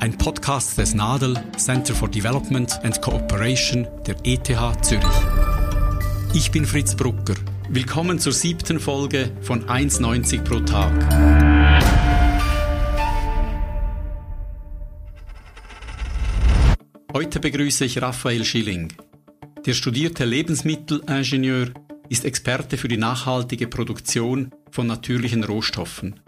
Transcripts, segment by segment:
ein Podcast des NADEL Center for Development and Cooperation der ETH Zürich. Ich bin Fritz Brucker. Willkommen zur siebten Folge von 1,90 pro Tag. Heute begrüße ich Raphael Schilling. Der studierte Lebensmittelingenieur ist Experte für die nachhaltige Produktion von natürlichen Rohstoffen.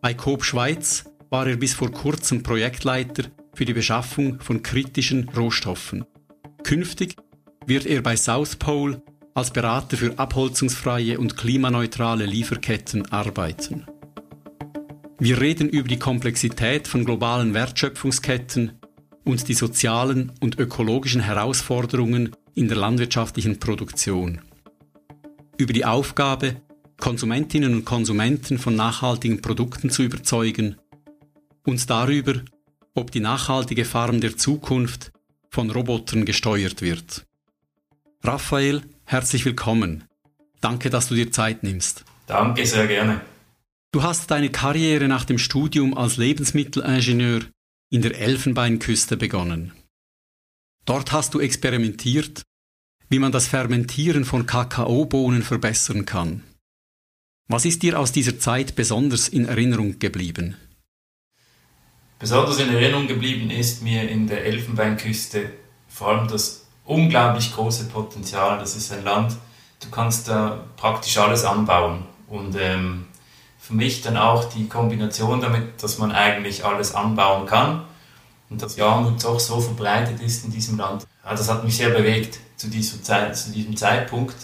Bei Coop Schweiz war er bis vor kurzem Projektleiter für die Beschaffung von kritischen Rohstoffen. Künftig wird er bei South Pole als Berater für abholzungsfreie und klimaneutrale Lieferketten arbeiten. Wir reden über die Komplexität von globalen Wertschöpfungsketten und die sozialen und ökologischen Herausforderungen in der landwirtschaftlichen Produktion. Über die Aufgabe, Konsumentinnen und Konsumenten von nachhaltigen Produkten zu überzeugen und darüber, ob die nachhaltige Farm der Zukunft von Robotern gesteuert wird. Raphael, herzlich willkommen. Danke, dass du dir Zeit nimmst. Danke, sehr gerne. Du hast deine Karriere nach dem Studium als Lebensmittelingenieur in der Elfenbeinküste begonnen. Dort hast du experimentiert, wie man das Fermentieren von Kakaobohnen verbessern kann. Was ist dir aus dieser Zeit besonders in Erinnerung geblieben? Besonders in Erinnerung geblieben ist mir in der Elfenbeinküste vor allem das unglaublich große Potenzial. Das ist ein Land, du kannst da praktisch alles anbauen. Und ähm, für mich dann auch die Kombination damit, dass man eigentlich alles anbauen kann und dass Armut doch so verbreitet ist in diesem Land. Ja, das hat mich sehr bewegt zu, Zeit, zu diesem Zeitpunkt.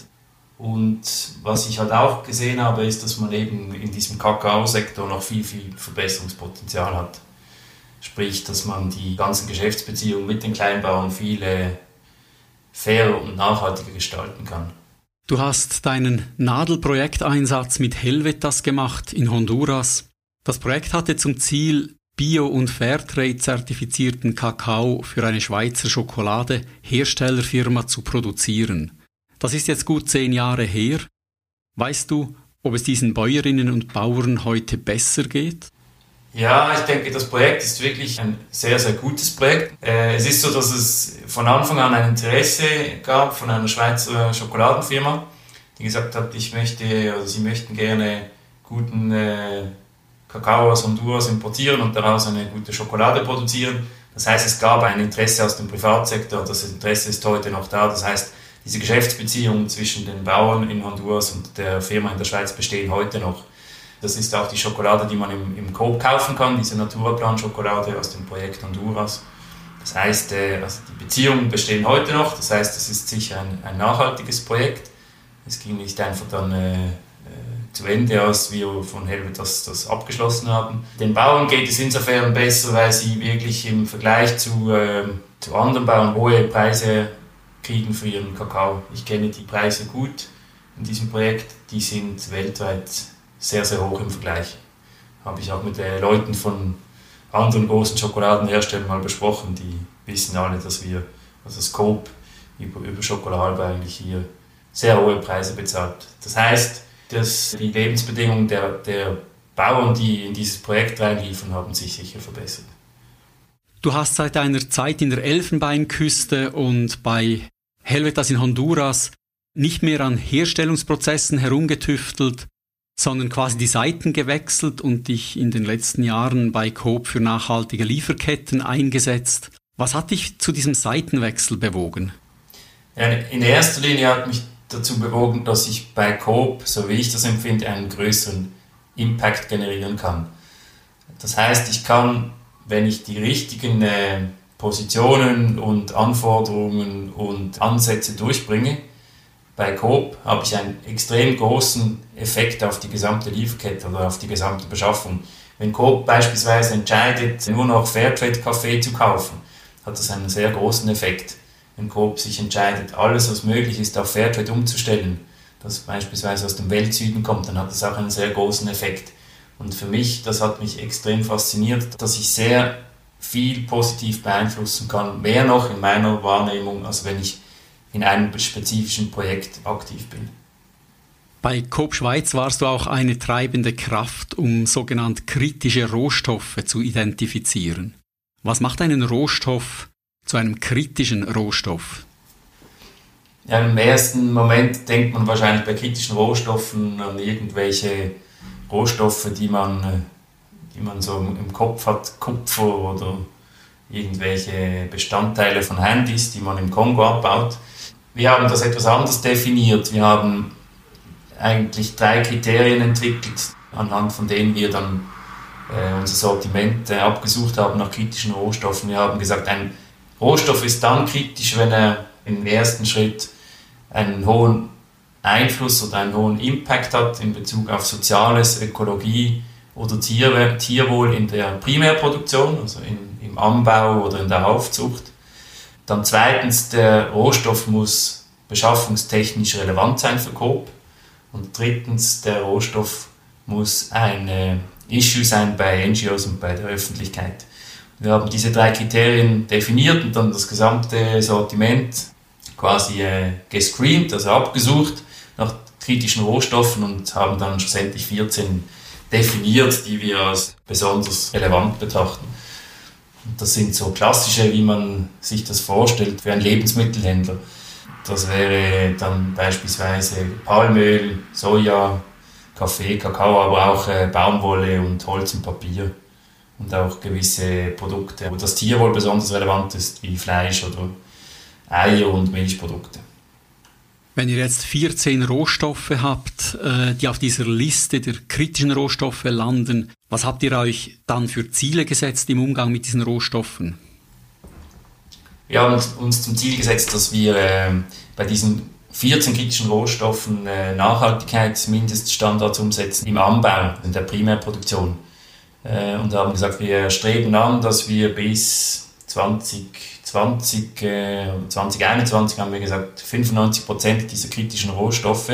Und was ich halt auch gesehen habe, ist, dass man eben in diesem Kakaosektor noch viel, viel Verbesserungspotenzial hat. Sprich, dass man die ganzen Geschäftsbeziehungen mit den Kleinbauern viel fairer und nachhaltiger gestalten kann. Du hast deinen Nadelprojekteinsatz mit Helvetas gemacht in Honduras. Das Projekt hatte zum Ziel, Bio- und Fairtrade-zertifizierten Kakao für eine Schweizer Schokolade-Herstellerfirma zu produzieren. Das ist jetzt gut zehn Jahre her. Weißt du, ob es diesen Bäuerinnen und Bauern heute besser geht? Ja, ich denke, das Projekt ist wirklich ein sehr, sehr gutes Projekt. Äh, es ist so, dass es von Anfang an ein Interesse gab von einer Schweizer Schokoladenfirma, die gesagt hat, ich möchte, also sie möchten gerne guten äh, Kakao aus Honduras importieren und daraus eine gute Schokolade produzieren. Das heißt, es gab ein Interesse aus dem Privatsektor das Interesse ist heute noch da. Das heißt, diese Geschäftsbeziehungen zwischen den Bauern in Honduras und der Firma in der Schweiz bestehen heute noch. Das ist auch die Schokolade, die man im, im Coop kaufen kann, diese Naturaplan-Schokolade aus dem Projekt Honduras. Das heißt, äh, also die Beziehungen bestehen heute noch, das heißt, es ist sicher ein, ein nachhaltiges Projekt. Es ging nicht einfach dann äh, äh zu Ende, als wir von Helvet das, das abgeschlossen haben. Den Bauern geht es insofern besser, weil sie wirklich im Vergleich zu, äh, zu anderen Bauern hohe Preise kriegen für ihren Kakao. Ich kenne die Preise gut in diesem Projekt, die sind weltweit sehr, sehr hoch im Vergleich. Habe ich auch mit den Leuten von anderen großen Schokoladenherstellern mal besprochen, die wissen alle, dass wir, also Scope über, über Schokolade eigentlich hier sehr hohe Preise bezahlt. Das heißt, dass die Lebensbedingungen der, der Bauern, die in dieses Projekt reinliefern, haben sich sicher verbessert. Du hast seit deiner Zeit in der Elfenbeinküste und bei Helvetas in Honduras nicht mehr an Herstellungsprozessen herumgetüftelt, sondern quasi die Seiten gewechselt und dich in den letzten Jahren bei Coop für nachhaltige Lieferketten eingesetzt. Was hat dich zu diesem Seitenwechsel bewogen? in erster Linie hat mich dazu bewogen, dass ich bei Coop, so wie ich das empfinde, einen größeren Impact generieren kann. Das heißt, ich kann, wenn ich die richtigen äh, Positionen und Anforderungen und Ansätze durchbringe, bei Coop habe ich einen extrem großen Effekt auf die gesamte Lieferkette oder auf die gesamte Beschaffung. Wenn Coop beispielsweise entscheidet, nur noch Fairtrade-Kaffee zu kaufen, hat das einen sehr großen Effekt. wenn Coop sich entscheidet, alles was möglich ist auf Fairtrade umzustellen, das beispielsweise aus dem Weltsüden kommt, dann hat das auch einen sehr großen Effekt. Und für mich, das hat mich extrem fasziniert, dass ich sehr viel positiv beeinflussen kann, mehr noch in meiner Wahrnehmung, als wenn ich in einem spezifischen Projekt aktiv bin. Bei Coop Schweiz warst du auch eine treibende Kraft, um sogenannte kritische Rohstoffe zu identifizieren. Was macht einen Rohstoff zu einem kritischen Rohstoff? Ja, Im ersten Moment denkt man wahrscheinlich bei kritischen Rohstoffen an irgendwelche Rohstoffe, die man, die man so im Kopf hat, Kupfer oder irgendwelche Bestandteile von Handys, die man im Kongo abbaut. Wir haben das etwas anders definiert. Wir haben eigentlich drei Kriterien entwickelt, anhand von denen wir dann äh, unser Sortiment äh, abgesucht haben nach kritischen Rohstoffen. Wir haben gesagt, ein Rohstoff ist dann kritisch, wenn er im ersten Schritt einen hohen Einfluss oder einen hohen Impact hat in Bezug auf Soziales, Ökologie oder Tier, Tierwohl in der Primärproduktion, also in, im Anbau oder in der Aufzucht. Dann zweitens, der Rohstoff muss beschaffungstechnisch relevant sein für Coop. Und drittens, der Rohstoff muss ein Issue sein bei NGOs und bei der Öffentlichkeit. Wir haben diese drei Kriterien definiert und dann das gesamte Sortiment quasi äh, gescreent, also abgesucht nach kritischen Rohstoffen und haben dann schlussendlich 14 definiert, die wir als besonders relevant betrachten. Das sind so klassische, wie man sich das vorstellt für einen Lebensmittelhändler. Das wäre dann beispielsweise Palmöl, Soja, Kaffee, Kakao, aber auch äh, Baumwolle und Holz und Papier. Und auch gewisse Produkte, wo das Tierwohl besonders relevant ist, wie Fleisch oder Eier und Milchprodukte. Wenn ihr jetzt 14 Rohstoffe habt, äh, die auf dieser Liste der kritischen Rohstoffe landen, was habt ihr euch dann für Ziele gesetzt im Umgang mit diesen Rohstoffen? Wir haben uns zum Ziel gesetzt, dass wir äh, bei diesen 14 kritischen Rohstoffen äh, Nachhaltigkeitsmindeststandards umsetzen im Anbau, in der Primärproduktion. Äh, und haben gesagt, wir streben an, dass wir bis 2020, äh, 2021 haben wir gesagt, 95 Prozent dieser kritischen Rohstoffe,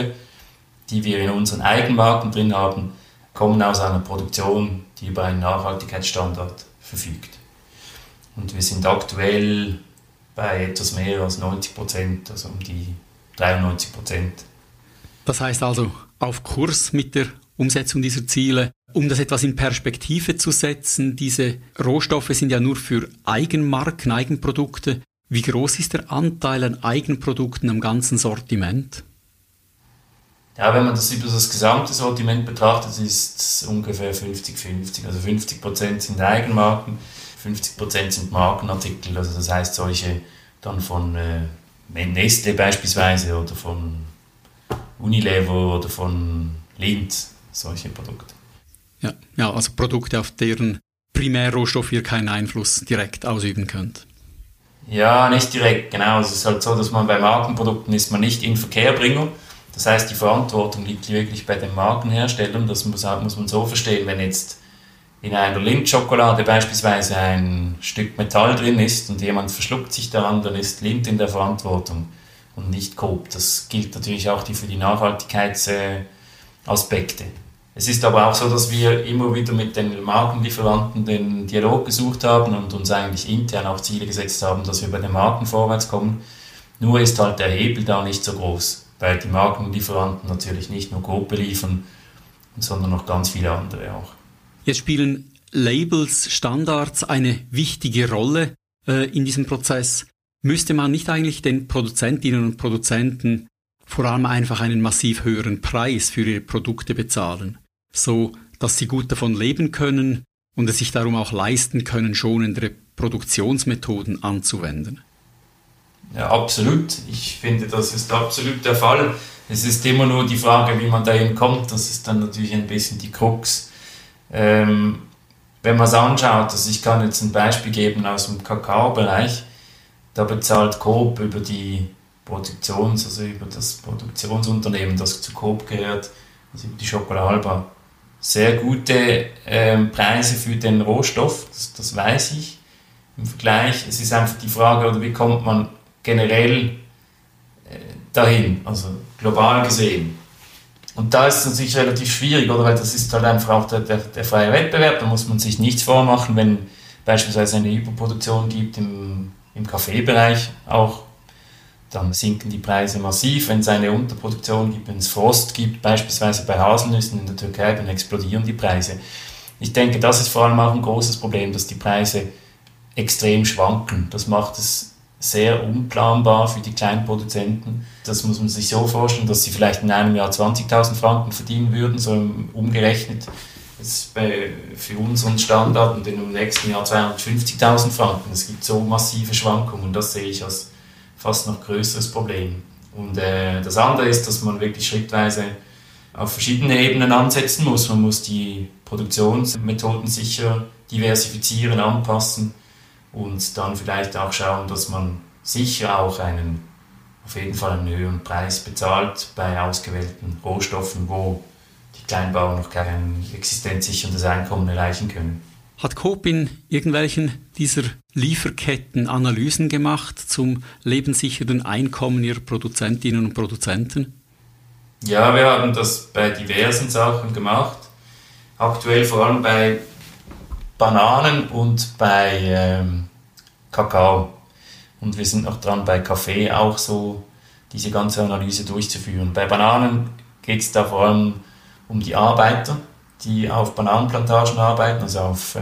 die wir in unseren Eigenmarken drin haben, kommen aus einer Produktion, die über einen Nachhaltigkeitsstandard verfügt. Und wir sind aktuell bei etwas mehr als 90 Prozent, also um die 93 Prozent. Das heißt also auf Kurs mit der Umsetzung dieser Ziele. Um das etwas in Perspektive zu setzen, diese Rohstoffe sind ja nur für Eigenmarken, Eigenprodukte. Wie groß ist der Anteil an Eigenprodukten am ganzen Sortiment? Ja, wenn man das über das gesamte Sortiment betrachtet, ist es ungefähr 50-50. Also 50% sind Eigenmarken, 50% sind Markenartikel. Also das heißt solche dann von äh, Nestle beispielsweise oder von Unilever oder von Lindt, solche Produkte. Ja, ja, also Produkte, auf deren Primärrohstoff ihr keinen Einfluss direkt ausüben könnt. Ja, nicht direkt, genau. Es ist halt so, dass man bei Markenprodukten ist man nicht Inverkehrbringer. Das heißt, die Verantwortung liegt wirklich bei den Markenherstellern. Das muss, muss man so verstehen, wenn jetzt in einer Lindt-Schokolade beispielsweise ein Stück Metall drin ist und jemand verschluckt sich daran, dann ist Lindt in der Verantwortung und nicht Coop. Das gilt natürlich auch für die Nachhaltigkeitsaspekte. Es ist aber auch so, dass wir immer wieder mit den Markenlieferanten den Dialog gesucht haben und uns eigentlich intern auch Ziele gesetzt haben, dass wir bei den Marken vorwärts kommen. Nur ist halt der Hebel da nicht so groß, weil die Markenlieferanten natürlich nicht nur Coop beliefern, sondern noch ganz viele andere auch. Jetzt spielen Labels, Standards eine wichtige Rolle äh, in diesem Prozess. Müsste man nicht eigentlich den Produzentinnen und Produzenten vor allem einfach einen massiv höheren Preis für ihre Produkte bezahlen, so dass sie gut davon leben können und es sich darum auch leisten können, schonendere Produktionsmethoden anzuwenden? Ja, absolut. Ich finde, das ist absolut der Fall. Es ist immer nur die Frage, wie man dahin kommt. Das ist dann natürlich ein bisschen die Krux. Ähm, wenn man es anschaut, also ich kann jetzt ein Beispiel geben aus dem Kakaobereich, da bezahlt Coop über die Produktions, also über das Produktionsunternehmen, das zu Coop gehört, also über die Schokolade, sehr gute ähm, Preise für den Rohstoff, das, das weiß ich im Vergleich. Es ist einfach die Frage, oder wie kommt man generell äh, dahin, also global gesehen. Und da ist es natürlich relativ schwierig, oder? Weil das ist halt einfach auch der, der, der freie Wettbewerb. Da muss man sich nichts vormachen, wenn beispielsweise eine Überproduktion gibt im, im Kaffeebereich auch, dann sinken die Preise massiv. Wenn es eine Unterproduktion gibt, wenn es Frost gibt, beispielsweise bei Haselnüssen in der Türkei, dann explodieren die Preise. Ich denke, das ist vor allem auch ein großes Problem, dass die Preise extrem schwanken. Das macht es sehr unplanbar für die kleinen Produzenten. Das muss man sich so vorstellen, dass sie vielleicht in einem Jahr 20.000 Franken verdienen würden, so umgerechnet ist bei, für unseren Standard und im nächsten Jahr 250.000 Franken. Es gibt so massive Schwankungen und das sehe ich als fast noch größeres Problem. Und äh, das andere ist, dass man wirklich schrittweise auf verschiedene Ebenen ansetzen muss. Man muss die Produktionsmethoden sicher diversifizieren, anpassen und dann vielleicht auch schauen, dass man sicher auch einen, auf jeden Fall einen höheren Preis bezahlt bei ausgewählten Rohstoffen, wo die Kleinbauern noch kein existenzsicherndes Einkommen erreichen können. Hat Coop in irgendwelchen dieser Lieferketten Analysen gemacht zum lebenssichernden Einkommen ihrer Produzentinnen und Produzenten? Ja, wir haben das bei diversen Sachen gemacht. Aktuell vor allem bei Bananen und bei ähm, Kakao. Und wir sind noch dran, bei Kaffee auch so diese ganze Analyse durchzuführen. Bei Bananen geht es da vor allem um die Arbeiter, die auf Bananenplantagen arbeiten, also auf äh,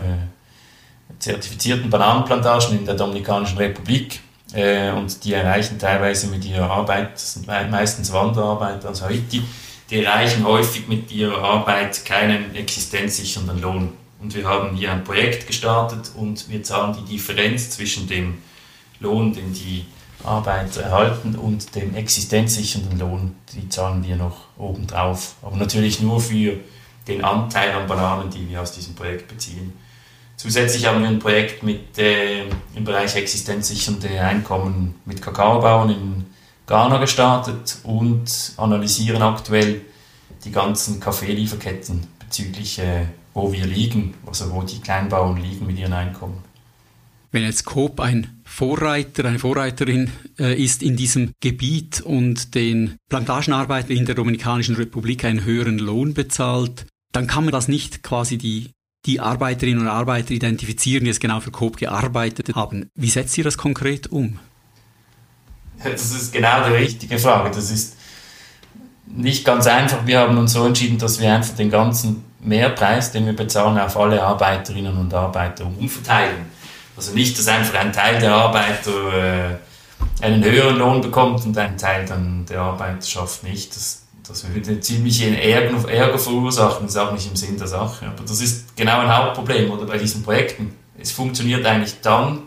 zertifizierten Bananenplantagen in der Dominikanischen Republik. Äh, und die erreichen teilweise mit ihrer Arbeit, das sind meistens Wanderarbeiter aus Haiti, die erreichen häufig mit ihrer Arbeit keinen existenzsichernden Lohn. Und wir haben hier ein Projekt gestartet und wir zahlen die Differenz zwischen dem Lohn, den die Arbeiter erhalten und dem existenzsichernden Lohn, die zahlen wir noch obendrauf. Aber natürlich nur für den Anteil an Bananen, die wir aus diesem Projekt beziehen. Zusätzlich haben wir ein Projekt mit, äh, im Bereich existenzsichernde Einkommen mit Kakaobauern in Ghana gestartet und analysieren aktuell die ganzen Kaffeelieferketten bezüglich, äh, wo wir liegen, also wo die Kleinbauern liegen mit ihren Einkommen. Wenn jetzt Coop ein Vorreiter, eine Vorreiterin äh, ist in diesem Gebiet und den Plantagenarbeitern in der Dominikanischen Republik einen höheren Lohn bezahlt, dann kann man das nicht quasi die, die Arbeiterinnen und Arbeiter identifizieren, die es genau für Coop gearbeitet haben. Wie setzt ihr das konkret um? Das ist genau die richtige Frage. Das ist nicht ganz einfach. Wir haben uns so entschieden, dass wir einfach den ganzen Mehrpreis, den wir bezahlen, auf alle Arbeiterinnen und Arbeiter umverteilen. Also nicht, dass einfach ein Teil der Arbeiter äh, einen höheren Lohn bekommt und ein Teil dann der Arbeiterschaft nicht. Das, das würde ziemlich Ärger, Ärger verursachen, das ist auch nicht im Sinn der Sache. Aber das ist genau ein Hauptproblem oder bei diesen Projekten. Es funktioniert eigentlich dann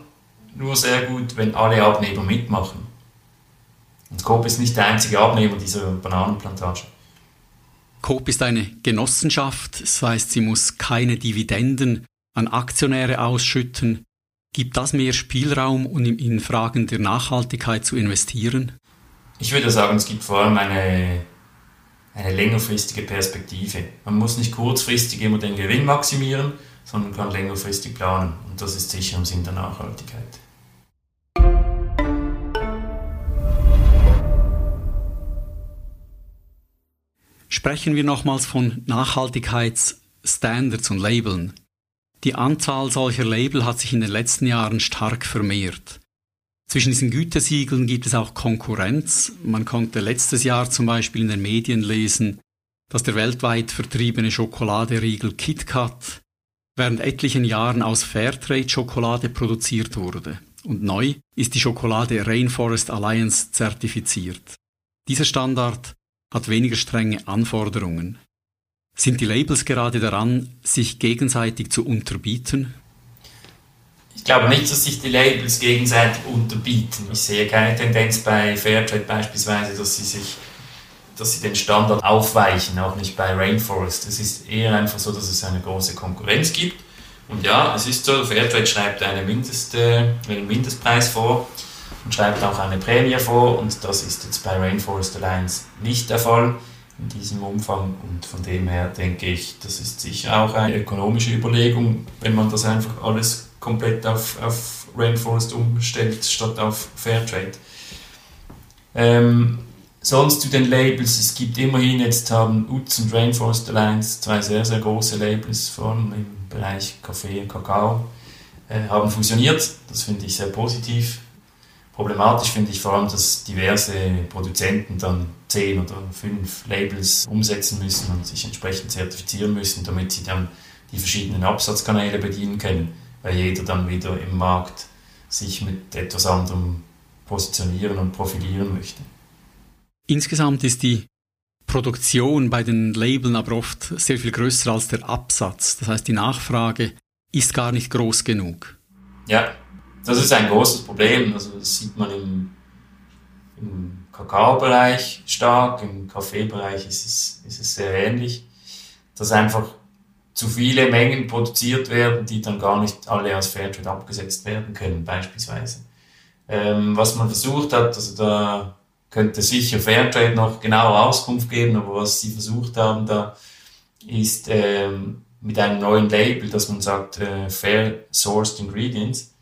nur sehr gut, wenn alle Abnehmer mitmachen. Und Coop ist nicht der einzige Abnehmer dieser Bananenplantage. Coop ist eine Genossenschaft, das heißt, sie muss keine Dividenden an Aktionäre ausschütten. Gibt das mehr Spielraum, um in Fragen der Nachhaltigkeit zu investieren? Ich würde sagen, es gibt vor allem eine, eine längerfristige Perspektive. Man muss nicht kurzfristig immer den Gewinn maximieren, sondern kann längerfristig planen. Und das ist sicher im Sinn der Nachhaltigkeit. Sprechen wir nochmals von Nachhaltigkeitsstandards und Labeln. Die Anzahl solcher Label hat sich in den letzten Jahren stark vermehrt. Zwischen diesen Gütesiegeln gibt es auch Konkurrenz. Man konnte letztes Jahr zum Beispiel in den Medien lesen, dass der weltweit vertriebene Schokoladeriegel KitKat während etlichen Jahren aus Fairtrade-Schokolade produziert wurde. Und neu ist die Schokolade Rainforest Alliance zertifiziert. Dieser Standard hat weniger strenge Anforderungen. Sind die Labels gerade daran, sich gegenseitig zu unterbieten? Ich glaube nicht, dass sich die Labels gegenseitig unterbieten. Ich sehe keine Tendenz bei Fairtrade beispielsweise, dass sie sich dass sie den Standard aufweichen, auch nicht bei Rainforest. Es ist eher einfach so, dass es eine große Konkurrenz gibt. Und ja, es ist so, Fairtrade schreibt eine Mindest, einen Mindestpreis vor und schreibt auch eine Prämie vor und das ist jetzt bei Rainforest Alliance nicht der Fall in diesem Umfang und von dem her denke ich, das ist sicher auch eine ökonomische Überlegung, wenn man das einfach alles komplett auf, auf Rainforest umstellt statt auf Fairtrade. Ähm, sonst zu den Labels, es gibt immerhin, jetzt haben UTS und Rainforest Alliance zwei sehr, sehr große Labels, vor allem im Bereich Kaffee und Kakao, äh, haben fusioniert. Das finde ich sehr positiv. Problematisch finde ich vor allem, dass diverse Produzenten dann zehn oder fünf Labels umsetzen müssen und sich entsprechend zertifizieren müssen, damit sie dann die verschiedenen Absatzkanäle bedienen können, weil jeder dann wieder im Markt sich mit etwas anderem positionieren und profilieren möchte. Insgesamt ist die Produktion bei den Labeln aber oft sehr viel größer als der Absatz. Das heißt, die Nachfrage ist gar nicht groß genug. Ja, das ist ein großes Problem. Also das sieht man im, im Kakaobereich stark, im Kaffeebereich ist es, ist es sehr ähnlich, dass einfach zu viele Mengen produziert werden, die dann gar nicht alle als Fairtrade abgesetzt werden können, beispielsweise. Ähm, was man versucht hat, also da könnte sicher Fairtrade noch genauer Auskunft geben, aber was sie versucht haben da, ist ähm, mit einem neuen Label, dass man sagt äh, Fair Sourced Ingredients,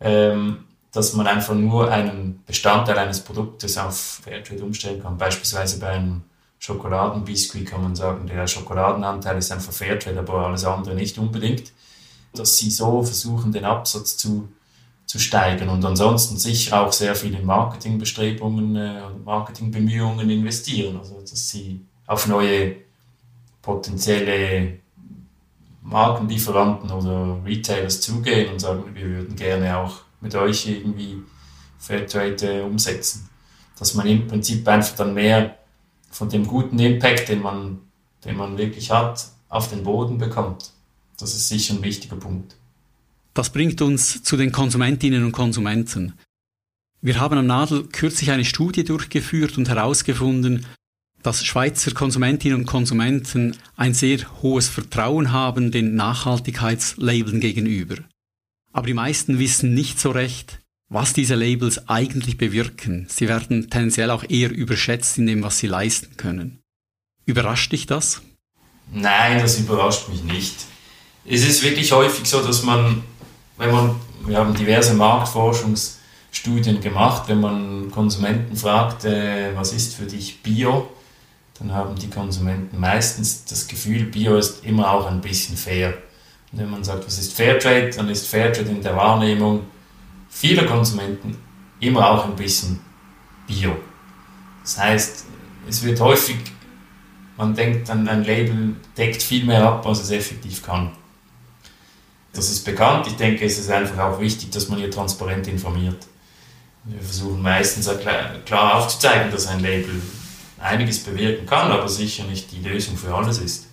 ähm, dass man einfach nur einen Bestandteil eines Produktes auf Fairtrade umstellen kann. Beispielsweise bei einem Schokoladenbiskuit kann man sagen, der Schokoladenanteil ist einfach Fairtrade, aber alles andere nicht unbedingt. Dass sie so versuchen, den Absatz zu, zu steigern und ansonsten sicher auch sehr viel in Marketingbestrebungen äh, Marketingbemühungen investieren. Also, dass sie auf neue potenzielle Markenlieferanten oder Retailers zugehen und sagen, wir würden gerne auch mit euch irgendwie Fairtrade äh, umsetzen. Dass man im Prinzip einfach dann mehr von dem guten Impact, den man, den man wirklich hat, auf den Boden bekommt. Das ist sicher ein wichtiger Punkt. Das bringt uns zu den Konsumentinnen und Konsumenten. Wir haben am Nadel kürzlich eine Studie durchgeführt und herausgefunden, dass Schweizer Konsumentinnen und Konsumenten ein sehr hohes Vertrauen haben den Nachhaltigkeitslabeln gegenüber. Aber die meisten wissen nicht so recht, was diese Labels eigentlich bewirken. Sie werden tendenziell auch eher überschätzt in dem, was sie leisten können. Überrascht dich das? Nein, das überrascht mich nicht. Es ist wirklich häufig so, dass man, wenn man, wir haben diverse Marktforschungsstudien gemacht, wenn man Konsumenten fragt, äh, was ist für dich Bio, dann haben die Konsumenten meistens das Gefühl, Bio ist immer auch ein bisschen fair. Und wenn man sagt, was ist Fairtrade, dann ist Fairtrade in der Wahrnehmung vieler Konsumenten immer auch ein bisschen Bio. Das heißt, es wird häufig, man denkt dann, ein Label deckt viel mehr ab, als es effektiv kann. Das ist bekannt. Ich denke, es ist einfach auch wichtig, dass man hier transparent informiert. Wir versuchen meistens klar aufzuzeigen, dass ein Label einiges bewirken kann, aber sicher nicht die Lösung für alles ist.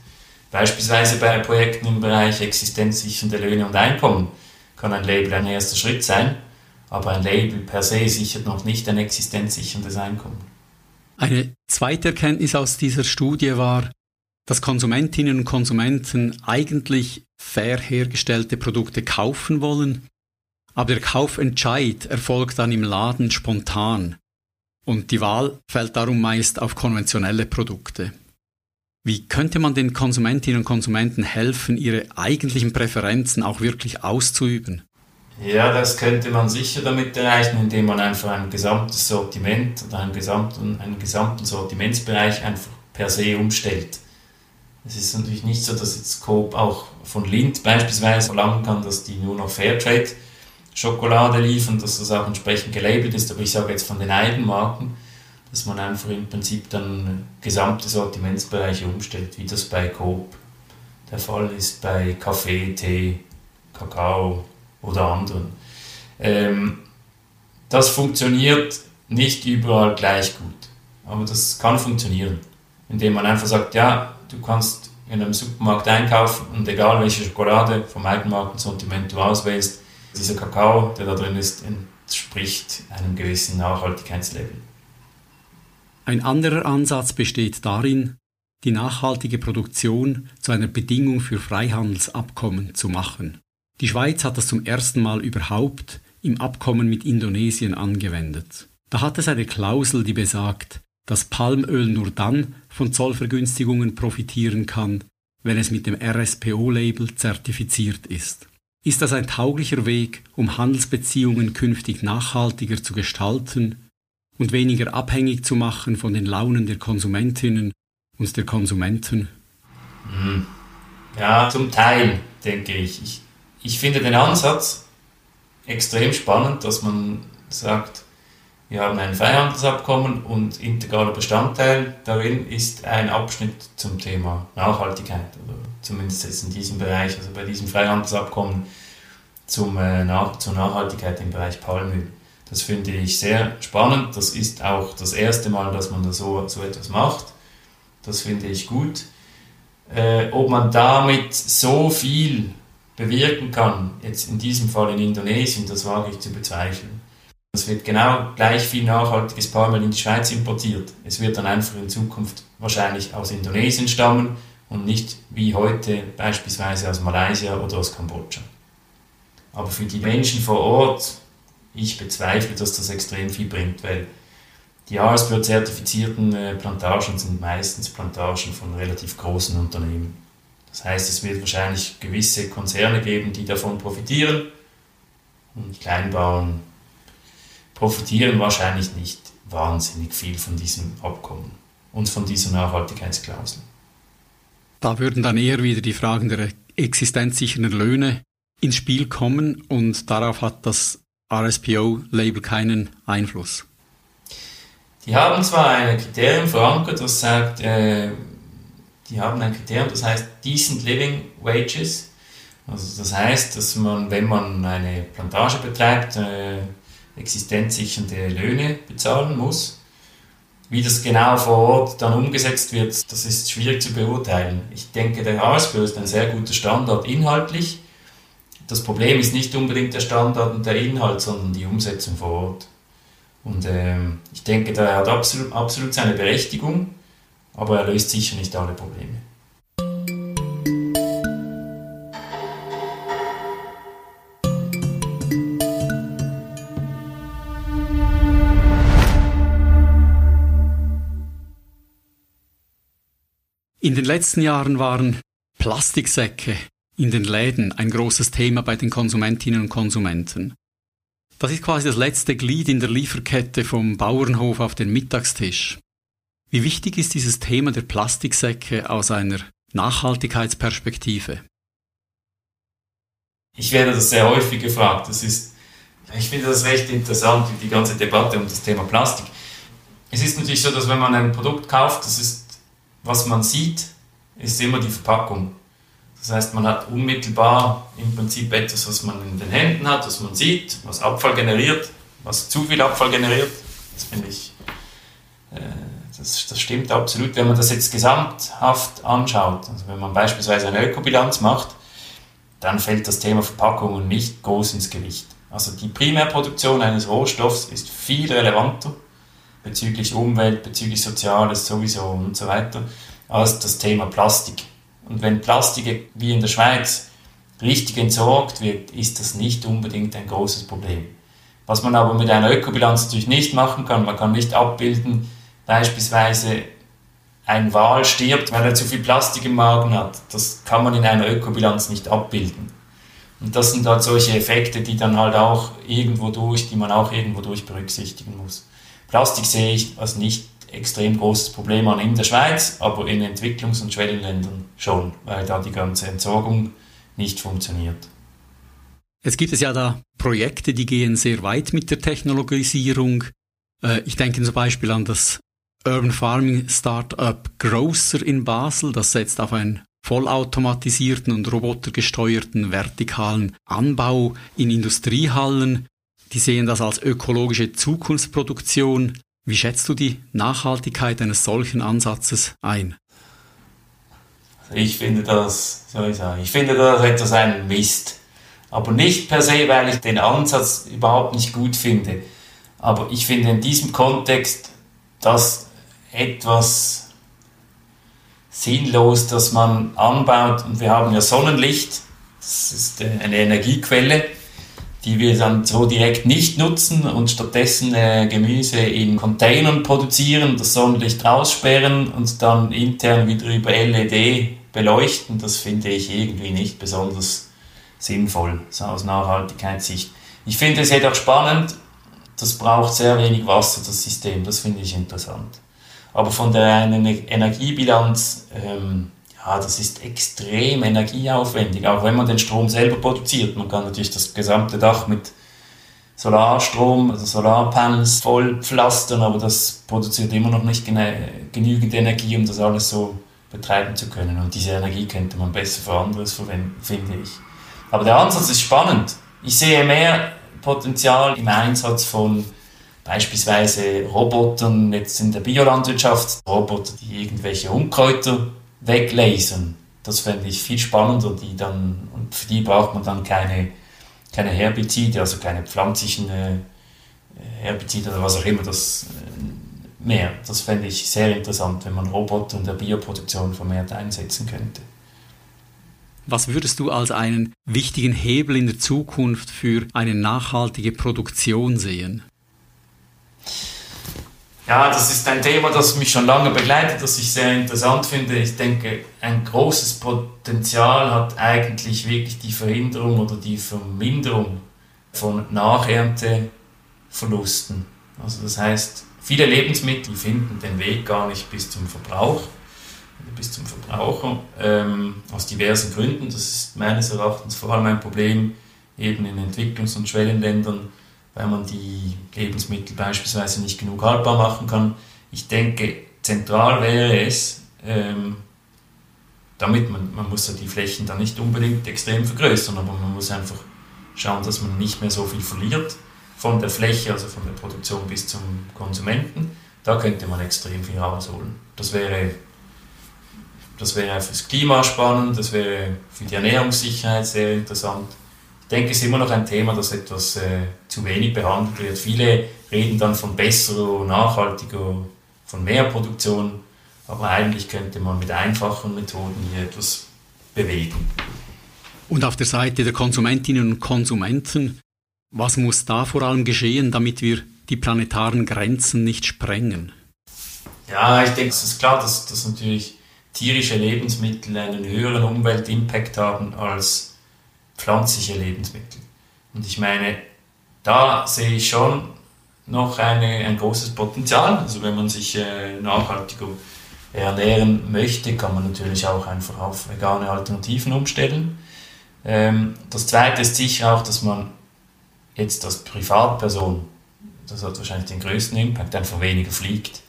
Beispielsweise bei Projekten im Bereich existenzsichernde Löhne und Einkommen kann ein Label ein erster Schritt sein, aber ein Label per se sichert noch nicht ein existenzsicherndes Einkommen. Eine zweite Erkenntnis aus dieser Studie war, dass Konsumentinnen und Konsumenten eigentlich fair hergestellte Produkte kaufen wollen, aber der Kaufentscheid erfolgt dann im Laden spontan und die Wahl fällt darum meist auf konventionelle Produkte. Wie könnte man den Konsumentinnen und Konsumenten helfen, ihre eigentlichen Präferenzen auch wirklich auszuüben? Ja, das könnte man sicher damit erreichen, indem man einfach ein gesamtes Sortiment oder einen gesamten, einen gesamten Sortimentsbereich einfach per se umstellt. Es ist natürlich nicht so, dass jetzt Coop auch von Lind beispielsweise verlangen kann, dass die nur noch Fairtrade Schokolade liefern, dass das auch entsprechend gelabelt ist. Aber ich sage jetzt von den Eigenmarken, dass man einfach im Prinzip dann gesamte Sortimentsbereiche umstellt, wie das bei Coop der Fall ist, bei Kaffee, Tee, Kakao oder anderen. Ähm, das funktioniert nicht überall gleich gut, aber das kann funktionieren, indem man einfach sagt, ja, du kannst in einem Supermarkt einkaufen und egal welche Schokolade vom Eigenmarkensortiment du auswählst, dieser Kakao, der da drin ist, entspricht einem gewissen Nachhaltigkeitslevel. Ein anderer Ansatz besteht darin, die nachhaltige Produktion zu einer Bedingung für Freihandelsabkommen zu machen. Die Schweiz hat das zum ersten Mal überhaupt im Abkommen mit Indonesien angewendet. Da hat es eine Klausel, die besagt, dass Palmöl nur dann von Zollvergünstigungen profitieren kann, wenn es mit dem RSPO-Label zertifiziert ist. Ist das ein tauglicher Weg, um Handelsbeziehungen künftig nachhaltiger zu gestalten und weniger abhängig zu machen von den Launen der Konsumentinnen und der Konsumenten? Mhm. Ja, zum Teil, denke ich. ich. Ich finde den Ansatz extrem spannend, dass man sagt, wir haben ein Freihandelsabkommen und integraler Bestandteil darin ist ein Abschnitt zum Thema Nachhaltigkeit, oder zumindest jetzt in diesem Bereich, also bei diesem Freihandelsabkommen zum, äh, nach, zur Nachhaltigkeit im Bereich Palmöl. Das finde ich sehr spannend. Das ist auch das erste Mal, dass man da so, so etwas macht. Das finde ich gut. Äh, ob man damit so viel bewirken kann, jetzt in diesem Fall in Indonesien, das wage ich zu bezweifeln. Es wird genau gleich viel nachhaltiges Palmöl in die Schweiz importiert. Es wird dann einfach in Zukunft wahrscheinlich aus Indonesien stammen und nicht wie heute beispielsweise aus Malaysia oder aus Kambodscha. Aber für die Menschen vor Ort, ich bezweifle, dass das extrem viel bringt, weil die ASBO-zertifizierten äh, Plantagen sind meistens Plantagen von relativ großen Unternehmen. Das heißt, es wird wahrscheinlich gewisse Konzerne geben, die davon profitieren und Kleinbauern profitieren wahrscheinlich nicht wahnsinnig viel von diesem Abkommen und von dieser Nachhaltigkeitsklausel. Da würden dann eher wieder die Fragen der existenzsichernden Löhne ins Spiel kommen und darauf hat das RSPO-Label keinen Einfluss. Die haben zwar ein Kriterium verankert, das sagt, äh, die haben ein Kriterium, das heißt Decent Living Wages. Also das heißt, dass man, wenn man eine Plantage betreibt, äh, existenzsichernde Löhne bezahlen muss. Wie das genau vor Ort dann umgesetzt wird, das ist schwierig zu beurteilen. Ich denke, der ASBO ist ein sehr guter Standard inhaltlich. Das Problem ist nicht unbedingt der Standard und der Inhalt, sondern die Umsetzung vor Ort. Und ähm, ich denke, der hat absolut, absolut seine Berechtigung, aber er löst sicher nicht alle Probleme. In den letzten Jahren waren Plastiksäcke in den Läden ein großes Thema bei den Konsumentinnen und Konsumenten. Das ist quasi das letzte Glied in der Lieferkette vom Bauernhof auf den Mittagstisch. Wie wichtig ist dieses Thema der Plastiksäcke aus einer Nachhaltigkeitsperspektive? Ich werde das sehr häufig gefragt. Das ist, ich finde das recht interessant, die ganze Debatte um das Thema Plastik. Es ist natürlich so, dass wenn man ein Produkt kauft, das ist was man sieht, ist immer die Verpackung. Das heißt, man hat unmittelbar im Prinzip etwas, was man in den Händen hat, was man sieht, was Abfall generiert, was zu viel Abfall generiert. Das finde ich, äh, das, das stimmt absolut. Wenn man das jetzt gesamthaft anschaut, also wenn man beispielsweise eine Ökobilanz macht, dann fällt das Thema Verpackungen nicht groß ins Gewicht. Also die Primärproduktion eines Rohstoffs ist viel relevanter bezüglich Umwelt, bezüglich Soziales sowieso und so weiter, als das Thema Plastik. Und wenn Plastik wie in der Schweiz richtig entsorgt wird, ist das nicht unbedingt ein großes Problem. Was man aber mit einer Ökobilanz natürlich nicht machen kann, man kann nicht abbilden, beispielsweise ein Wal stirbt, weil er zu viel Plastik im Magen hat. Das kann man in einer Ökobilanz nicht abbilden. Und das sind halt solche Effekte, die dann halt auch irgendwo durch, die man auch irgendwo durch berücksichtigen muss. Plastik sehe ich als nicht extrem großes Problem an in der Schweiz, aber in Entwicklungs- und Schwellenländern schon, weil da die ganze Entsorgung nicht funktioniert. Es gibt es ja da Projekte, die gehen sehr weit mit der Technologisierung. Äh, ich denke zum Beispiel an das Urban Farming Startup Grocer in Basel, das setzt auf einen vollautomatisierten und robotergesteuerten vertikalen Anbau in Industriehallen. Die sehen das als ökologische Zukunftsproduktion. Wie schätzt du die Nachhaltigkeit eines solchen Ansatzes ein? Ich finde das, soll ich sagen, ich finde das etwas ein Mist. Aber nicht per se, weil ich den Ansatz überhaupt nicht gut finde. Aber ich finde in diesem Kontext das etwas sinnlos, dass man anbaut. Und wir haben ja Sonnenlicht, das ist eine Energiequelle die wir dann so direkt nicht nutzen und stattdessen äh, Gemüse in Containern produzieren, das Sonnenlicht aussperren und dann intern wieder über LED beleuchten, das finde ich irgendwie nicht besonders sinnvoll, so aus Nachhaltigkeitssicht. Ich finde es jedoch spannend, das braucht sehr wenig Wasser, das System, das finde ich interessant. Aber von der Energiebilanz, ähm, ja, das ist extrem energieaufwendig, auch wenn man den Strom selber produziert. Man kann natürlich das gesamte Dach mit Solarstrom, also Solarpanels voll pflastern, aber das produziert immer noch nicht genügend Energie, um das alles so betreiben zu können. Und diese Energie könnte man besser für anderes verwenden, finde ich. Aber der Ansatz ist spannend. Ich sehe mehr Potenzial im Einsatz von beispielsweise Robotern jetzt in der Biolandwirtschaft, Roboter, die irgendwelche Unkräuter weglasern. Das fände ich viel spannender, die dann, und für die braucht man dann keine, keine Herbizide, also keine pflanzlichen äh, Herbizide oder was auch immer das äh, mehr. Das fände ich sehr interessant, wenn man Roboter in der Bioproduktion vermehrt einsetzen könnte. Was würdest du als einen wichtigen Hebel in der Zukunft für eine nachhaltige Produktion sehen? Ja, das ist ein Thema, das mich schon lange begleitet, das ich sehr interessant finde. Ich denke, ein großes Potenzial hat eigentlich wirklich die Verhinderung oder die Verminderung von Nachernteverlusten. Also das heißt, viele Lebensmittel finden den Weg gar nicht bis zum Verbrauch, bis zum Verbraucher, ähm, aus diversen Gründen. Das ist meines Erachtens vor allem ein Problem eben in Entwicklungs- und Schwellenländern, weil man die Lebensmittel beispielsweise nicht genug haltbar machen kann. Ich denke, zentral wäre es, ähm, damit man, man muss ja die Flächen dann nicht unbedingt extrem vergrößern, aber man muss einfach schauen, dass man nicht mehr so viel verliert von der Fläche, also von der Produktion bis zum Konsumenten. Da könnte man extrem viel rausholen. Das wäre, das wäre fürs Klima spannend, das wäre für die Ernährungssicherheit sehr interessant denke, es ist immer noch ein Thema, das etwas äh, zu wenig behandelt wird. Viele reden dann von besserer, nachhaltiger, von mehr Produktion, aber eigentlich könnte man mit einfachen Methoden hier etwas bewegen. Und auf der Seite der Konsumentinnen und Konsumenten, was muss da vor allem geschehen, damit wir die planetaren Grenzen nicht sprengen? Ja, ich denke, es ist klar, dass, dass natürlich tierische Lebensmittel einen höheren Umweltimpact haben als pflanzliche Lebensmittel. Und ich meine, da sehe ich schon noch eine, ein großes Potenzial. Also wenn man sich äh, nachhaltiger ernähren möchte, kann man natürlich auch einfach auf vegane Alternativen umstellen. Ähm, das Zweite ist sicher auch, dass man jetzt als Privatperson, das hat wahrscheinlich den größten Impact, einfach weniger fliegt.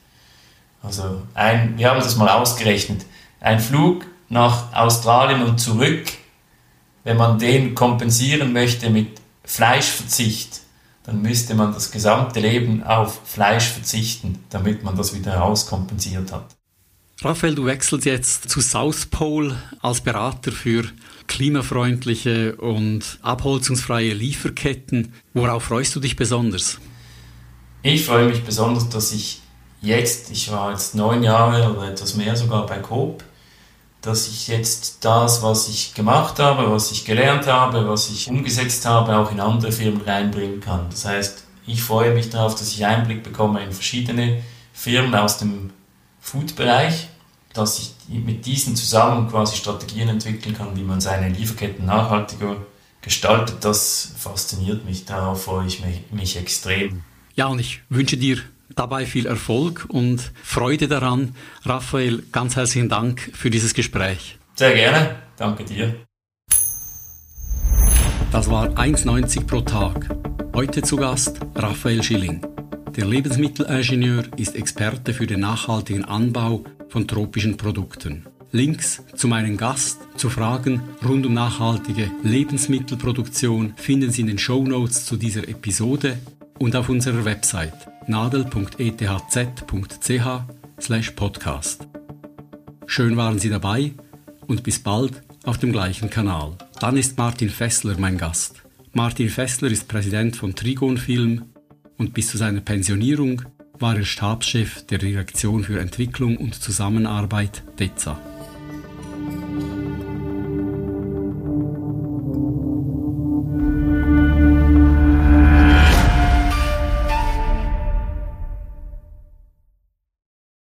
Also ein, wir haben das mal ausgerechnet, ein Flug nach Australien und zurück wenn man den kompensieren möchte mit Fleischverzicht, dann müsste man das gesamte Leben auf Fleisch verzichten, damit man das wieder rauskompensiert hat. Raphael, du wechselst jetzt zu South Pole als Berater für klimafreundliche und abholzungsfreie Lieferketten. Worauf freust du dich besonders? Ich freue mich besonders, dass ich jetzt, ich war jetzt neun Jahre oder etwas mehr sogar bei Coop, dass ich jetzt das, was ich gemacht habe, was ich gelernt habe, was ich umgesetzt habe, auch in andere Firmen reinbringen kann. Das heißt, ich freue mich darauf, dass ich Einblick bekomme in verschiedene Firmen aus dem Food-Bereich, dass ich mit diesen zusammen quasi Strategien entwickeln kann, wie man seine Lieferketten nachhaltiger gestaltet. Das fasziniert mich, darauf freue ich mich, mich extrem. Ja, und ich wünsche dir dabei viel Erfolg und Freude daran. Raphael, ganz herzlichen Dank für dieses Gespräch. Sehr gerne. Danke dir. Das war 1,90 pro Tag. Heute zu Gast Raphael Schilling. Der Lebensmittelingenieur ist Experte für den nachhaltigen Anbau von tropischen Produkten. Links zu meinem Gast, zu Fragen rund um nachhaltige Lebensmittelproduktion finden Sie in den Show Notes zu dieser Episode und auf unserer Website nadel.ethz.ch podcast. Schön waren Sie dabei und bis bald auf dem gleichen Kanal. Dann ist Martin Fessler mein Gast. Martin Fessler ist Präsident von Trigon Film und bis zu seiner Pensionierung war er Stabschef der Direktion für Entwicklung und Zusammenarbeit DEZA.